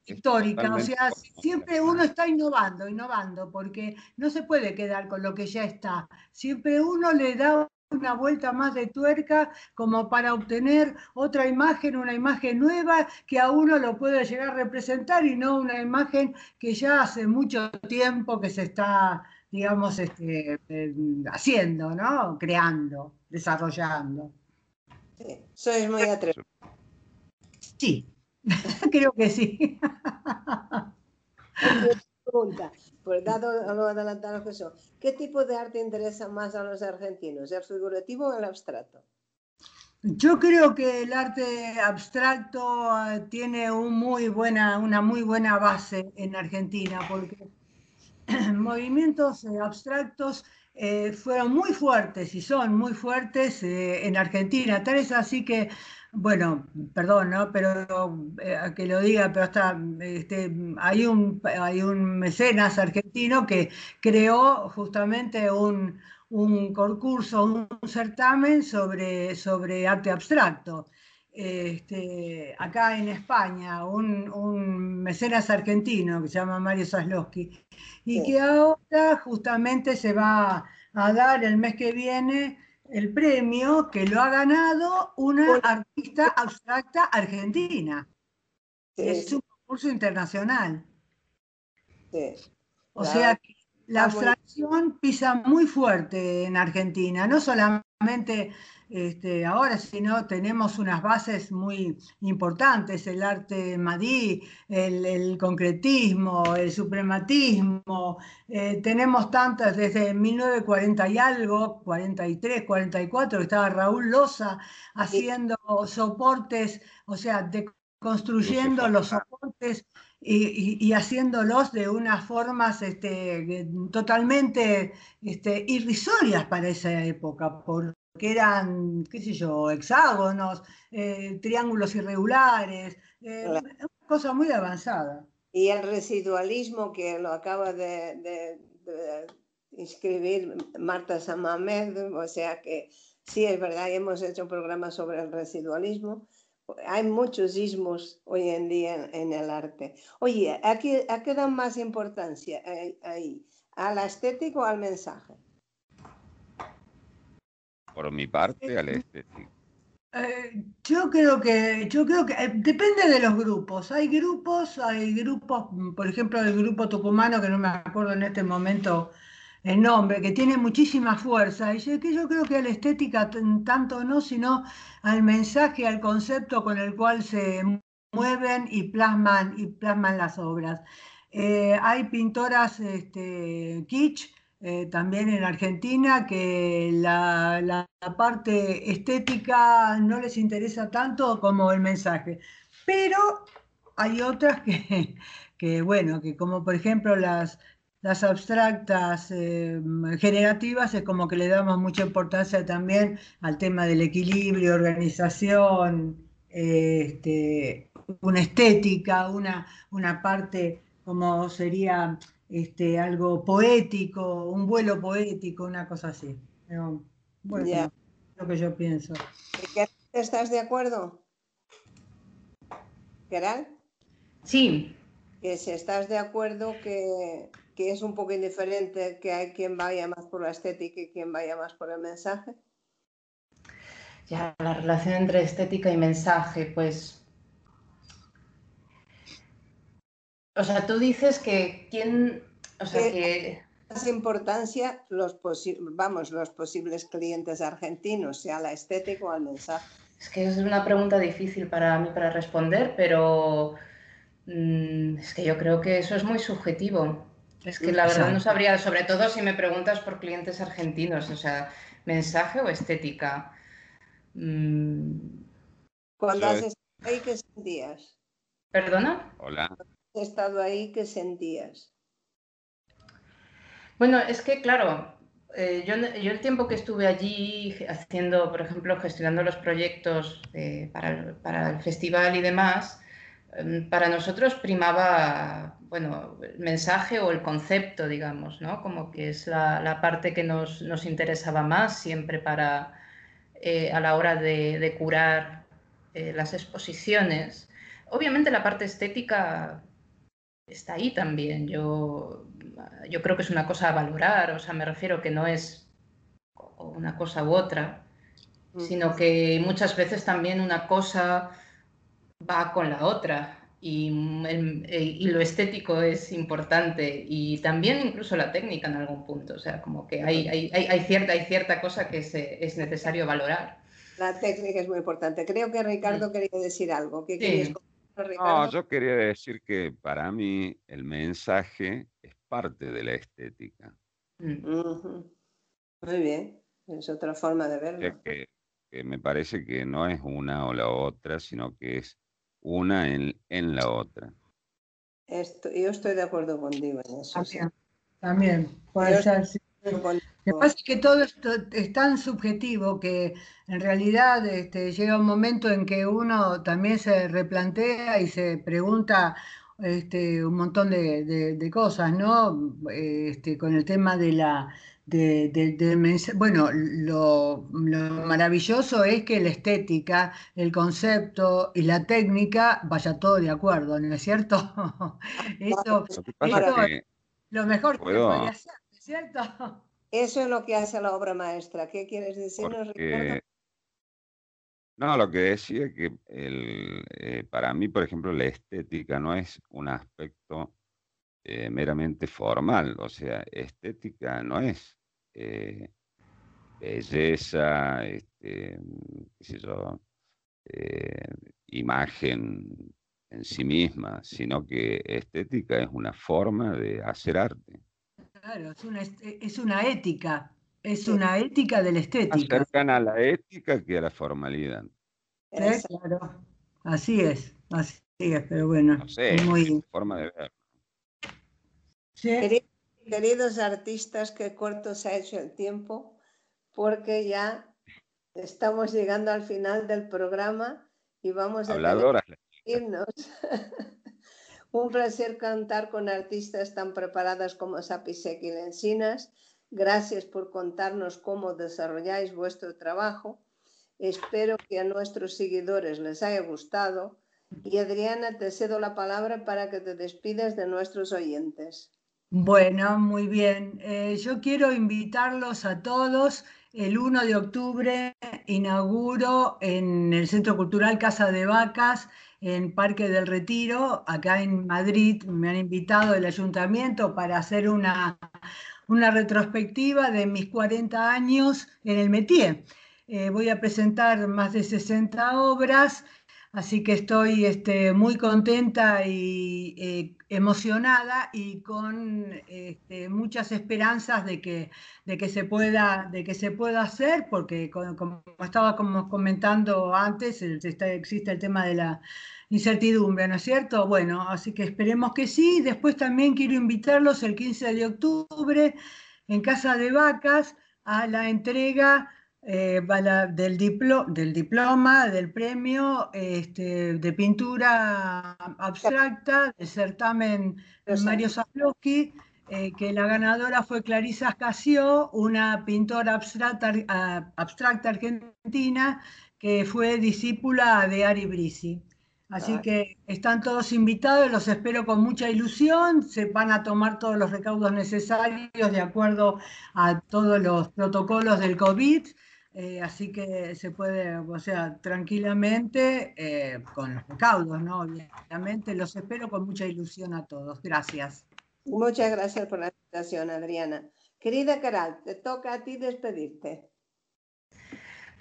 histórica, o sea, siempre uno está innovando, innovando, porque no se puede quedar con lo que ya está. Siempre uno le da una vuelta más de tuerca como para obtener otra imagen, una imagen nueva que a uno lo puede llegar a representar y no una imagen que ya hace mucho tiempo que se está, digamos, este, haciendo, ¿no? Creando, desarrollando. Sí, sois muy atrevido. Sí, creo que sí. Pregunta, pues dado lo adelantado que son, ¿qué tipo de arte interesa más a los argentinos, el figurativo o el abstracto? Yo creo que el arte abstracto eh, tiene un muy buena, una muy buena base en Argentina, porque movimientos eh, abstractos eh, fueron muy fuertes y son muy fuertes eh, en Argentina. Tal es así que, bueno, perdón, ¿no? Pero eh, que lo diga, pero hasta este, hay, un, hay un mecenas argentino que creó justamente un, concurso, un certamen sobre, sobre arte abstracto. Este, acá en España, un, un, mecenas argentino que se llama Mario Zaslowski, y que ahora justamente se va a dar el mes que viene el premio que lo ha ganado una artista abstracta argentina. Es un concurso internacional. O sea que la abstracción pisa muy fuerte en Argentina, no solamente este, ahora, si no, tenemos unas bases muy importantes, el arte madí, el, concretismo, el suprematismo, eh, tenemos tantas desde 1940 y algo, 43, 44, estaba Raúl Loza haciendo soportes, o sea, construyendo los soportes y, haciéndolos de unas formas este, totalmente este, irrisorias para esa época, por, que eran, qué sé yo, hexágonos, eh, triángulos irregulares, eh, una cosa muy avanzada. Y el residualismo que lo acaba de, inscribir Marta Samamed, o sea que sí, es verdad, hemos hecho un programa sobre el residualismo. Hay muchos ismos hoy en día en, el arte. Oye, ¿a qué, ¿a qué dan más importancia eh, ahí? ¿A la estética o al mensaje? Por mi parte, al estético. Eh, yo creo que, yo creo que eh, depende de los grupos. Hay grupos, hay grupos, por ejemplo, el grupo tucumano, que no me acuerdo en este momento el nombre, que tiene muchísima fuerza. Y yo, que yo creo que a la estética tanto no, sino al mensaje, al concepto con el cual se mueven y plasman, y plasman las obras. Eh, hay pintoras este, kitsch eh, también en Argentina, que la, parte estética no les interesa tanto como el mensaje. Pero hay otras que, que bueno, que como por ejemplo las, las abstractas eh, generativas es como que le damos mucha importancia también al tema del equilibrio, organización, este, una estética, una, una parte como sería este, algo poético, un vuelo poético, una cosa así. bueno, lo que yo pienso. ¿Estás de acuerdo? ¿Geral? Sí. Que si estás de acuerdo que, que es un poco indiferente que hay quien vaya más por la estética y quien vaya más por el mensaje. Ya, la relación entre estética y mensaje, pues O sea, tú dices que quién, o sea, que... Más importancia los, vamos, los posibles clientes argentinos, sea la estética o el mensaje. Es que es una pregunta difícil para mí para responder, pero mm, es que yo creo que eso es muy subjetivo. Es que la verdad no sabría, sobre todo si me preguntas por clientes argentinos, o sea, mensaje o estética. Mm. Cuando has estado ahí, ¿qué sentías? ¿Perdona? Hola estado ahí, ¿qué sentías? Bueno, es que claro, eh, yo, el tiempo que estuve allí haciendo, por ejemplo, gestionando los proyectos para, el, festival y demás, em, para nosotros primaba, bueno, el mensaje o el concepto, digamos, ¿no? Como que es la, parte que nos, interesaba más siempre para, eh, a la hora de, curar eh, las exposiciones. Obviamente la parte estética está ahí también. Yo, yo creo que es una cosa a valorar, o sea, me refiero que no es una cosa u otra, mm. sino que muchas veces también una cosa va con la otra y, y, lo estético es importante y también incluso la técnica en algún punto, o sea, como que hay, hay, hay cierta, hay cierta cosa que es necesario valorar. La técnica es muy importante. Creo que Ricardo quería decir algo. ¿Qué sí. No, yo quería decir que para mí el mensaje es parte de la estética. Mm. Muy bien, es otra forma de verlo. que, me parece que no es una o la otra, sino que es una en, la otra. yo estoy de acuerdo contigo en eso. También, puede ser. Lo que pasa es que todo esto es tan subjetivo que en realidad este, llega un momento en que uno también se replantea y se pregunta este, un montón de, cosas, ¿no? Este, con el tema de la... bueno, lo, maravilloso es que la estética, el concepto y la técnica vaya todo de acuerdo, ¿no es cierto? eso, es lo mejor que podría hacer. ¿cierto? Eso es lo que hace la obra maestra. ¿Qué quieres decirnos, Ricardo? No, lo que decía es que el, eh, para mí, por ejemplo, la estética no es un aspecto eh, meramente formal, o sea, estética no es eh, belleza, este, qué sé yo, imagen en sí misma, sino que estética es una forma de hacer arte. Claro, es una, es una ética, es una ética de la estética. Más cercana a la ética que a la formalidad. claro. Así es, así es, pero bueno. No sé, es muy... forma de ver. Queridos artistas, qué corto se ha hecho el tiempo, porque ya estamos llegando al final del programa y vamos a irnos. Un placer cantar con artistas tan preparadas como Sapisek y Lencinas. Gracias por contarnos cómo desarrolláis vuestro trabajo. Espero que a nuestros seguidores les haya gustado. Y Adriana, te cedo la palabra para que te despidas de nuestros oyentes. Bueno, muy bien. Eh, yo quiero invitarlos a todos. El 1 de octubre inauguro en el Centro Cultural Casa de Vacas en Parque del Retiro, acá en Madrid, me han invitado el ayuntamiento para hacer una, una retrospectiva de mis 40 años en el métier. Eh, voy a presentar más de 60 obras, así que estoy este, muy contenta y eh, emocionada y con este, muchas esperanzas de que, de, que se pueda, de que se pueda hacer, porque como, estaba comentando antes, existe el tema de la incertidumbre, ¿no es cierto? Bueno, así que esperemos que sí. Después también quiero invitarlos el 15 de octubre en Casa de Vacas a la entrega eh, del, del, diploma, del premio este, de pintura abstracta del certamen Mario Zablowski, eh, que la ganadora fue Clarisa Casio, una pintora abstracta, abstracta argentina que fue discípula de Ari Brisi. Así que están todos invitados, los espero con mucha ilusión, se van a tomar todos los recaudos necesarios de acuerdo a todos los protocolos del COVID, eh, así que se puede, o sea, tranquilamente eh, con los recaudos, ¿no? Obviamente, los espero con mucha ilusión a todos. Gracias. Muchas gracias por la invitación, Adriana. Querida Caral, te toca a ti despedirte.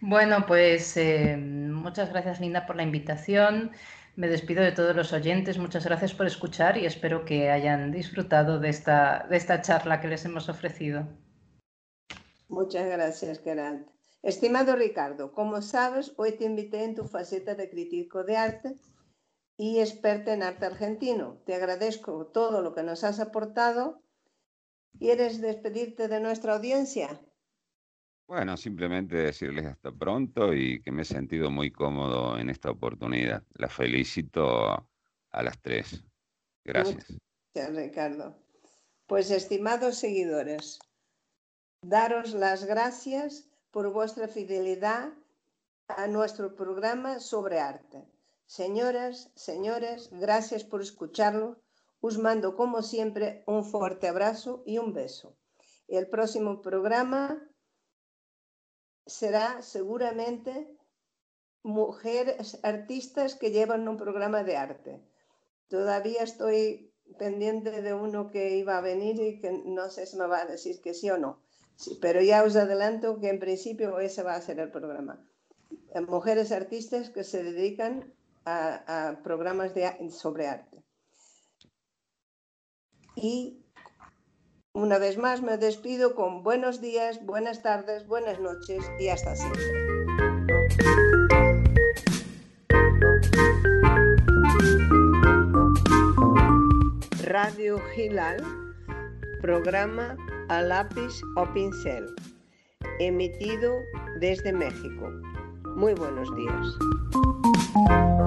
Bueno, pues eh, muchas gracias Linda por la invitación. Me despido de todos los oyentes. Muchas gracias por escuchar y espero que hayan disfrutado de esta, de esta charla que les hemos ofrecido. Muchas gracias, Gerald. Estimado Ricardo, como sabes, hoy te invité en tu faceta de crítico de arte y experta en arte argentino. Te agradezco todo lo que nos has aportado. ¿Quieres despedirte de nuestra audiencia? Bueno, simplemente decirles hasta pronto y que me he sentido muy cómodo en esta oportunidad. La felicito a las tres. Gracias. Gracias, Ricardo. Pues, estimados seguidores, daros las gracias por vuestra fidelidad a nuestro programa sobre arte. Señoras, señores, gracias por escucharlo. Os mando, como siempre, un fuerte abrazo y un beso. El próximo programa será seguramente mujeres artistas que llevan un programa de arte. Todavía estoy pendiente de uno que iba a venir y que no sé si me va a decir que sí o no. Pero ya os adelanto que en principio ese va a ser el programa. Eh, mujeres artistas que se dedican a, a programas de, sobre arte. Y una vez más me despido con buenos días, buenas tardes, buenas noches y hasta siempre. Radio Gilal, programa a lápiz o pincel. Emitido desde México. Muy buenos días.